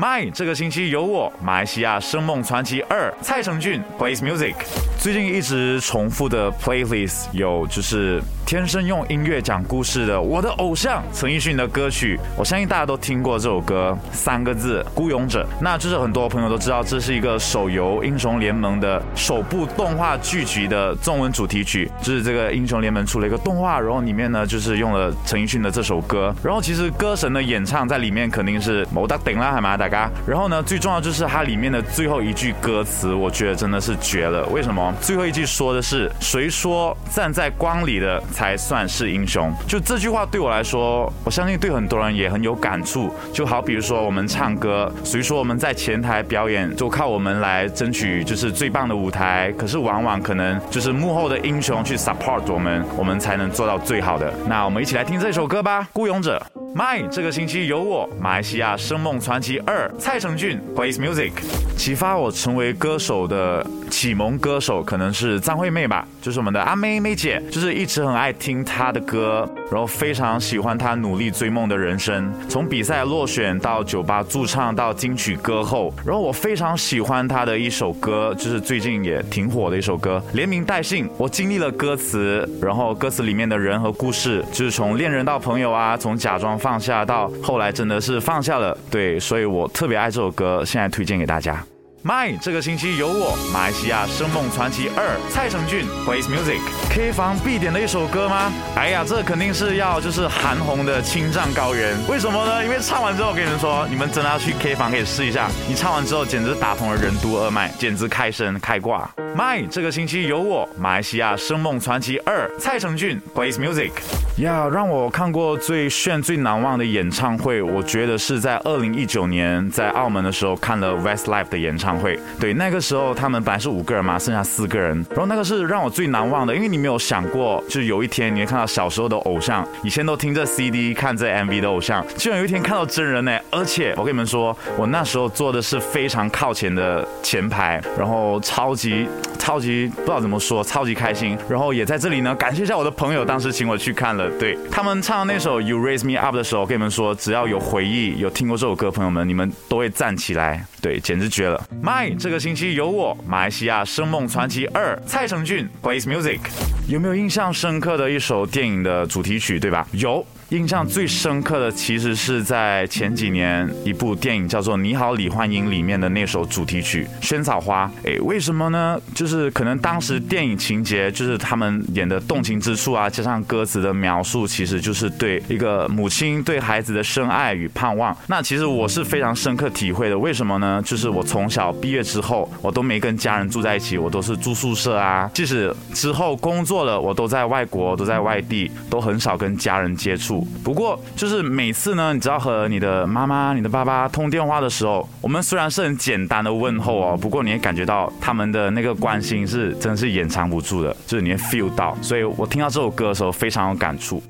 My 这个星期有我，马来西亚声梦传奇二，蔡成俊 plays music。最近一直重复的 playlist 有就是天生用音乐讲故事的我的偶像陈奕迅的歌曲，我相信大家都听过这首歌，三个字孤勇者。那就是很多朋友都知道，这是一个手游英雄联盟的首部动画剧集的中文主题曲，就是这个英雄联盟出了一个动画，然后里面呢就是用了陈奕迅的这首歌，然后其实歌神的演唱在里面肯定是某大顶啦，海马大嘎。然后呢，最重要就是它里面的最后一句歌词，我觉得真的是绝了。为什么？最后一句说的是“谁说站在光里的才算是英雄”？就这句话对我来说，我相信对很多人也很有感触。就好比如说我们唱歌，谁说我们在前台表演就靠我们来争取就是最棒的舞台？可是往往可能就是幕后的英雄去 support 我们，我们才能做到最好的。那我们一起来听这首歌吧，《孤勇者》。My 这个星期有我，马来西亚声梦传奇二，蔡成俊 plays music。启发我成为歌手的启蒙歌手可能是张惠妹吧，就是我们的阿妹妹姐，就是一直很爱听她的歌，然后非常喜欢她努力追梦的人生，从比赛落选到酒吧驻唱到金曲歌后，然后我非常喜欢她的一首歌，就是最近也挺火的一首歌《连名带姓》，我经历了歌词，然后歌词里面的人和故事，就是从恋人到朋友啊，从假装放下到后来真的是放下了，对，所以我我特别爱这首歌，现在推荐给大家。My 这个星期有我，马来西亚声梦传奇二，蔡成俊 plays music。K 房必点的一首歌吗？哎呀，这肯定是要就是韩红的《青藏高原》。为什么呢？因为唱完之后，跟你们说，你们真的要去 K 房可以试一下。你唱完之后，简直打通了任督二脉，简直开声开挂。My 这个星期有我，马来西亚声梦传奇二，蔡成俊 plays music。呀，让我看过最炫、最难忘的演唱会，我觉得是在二零一九年在澳门的时候看了 Westlife 的演唱会。对，那个时候他们本来是五个人嘛，剩下四个人。然后那个是让我最难忘的，因为你没有想过，就是有一天你会看到小时候的偶像，以前都听着 CD 看这 MV 的偶像，居然有一天看到真人呢！而且我跟你们说，我那时候坐的是非常靠前的前排，然后超级超级不知道怎么说，超级开心。然后也在这里呢，感谢一下我的朋友，当时请我去看了。对他们唱那首 You Raise Me Up 的时候，我跟你们说，只要有回忆、有听过这首歌，朋友们，你们都会站起来。对，简直绝了。My 这个星期有我，马来西亚声梦传奇二，蔡成俊 plays music。有没有印象深刻的一首电影的主题曲？对吧？有。印象最深刻的其实是在前几年一部电影叫做《你好，李焕英》里面的那首主题曲《萱草花》。哎，为什么呢？就是可能当时电影情节就是他们演的动情之处啊，加上歌词的描述，其实就是对一个母亲对孩子的深爱与盼望。那其实我是非常深刻体会的。为什么呢？就是我从小毕业之后，我都没跟家人住在一起，我都是住宿舍啊。即使之后工作了，我都在外国，都在外地，都很少跟家人接触。不过，就是每次呢，你知道和你的妈妈、你的爸爸通电话的时候，我们虽然是很简单的问候哦，不过你也感觉到他们的那个关心是真是掩藏不住的，就是你会 feel 到。所以我听到这首歌的时候非常有感触。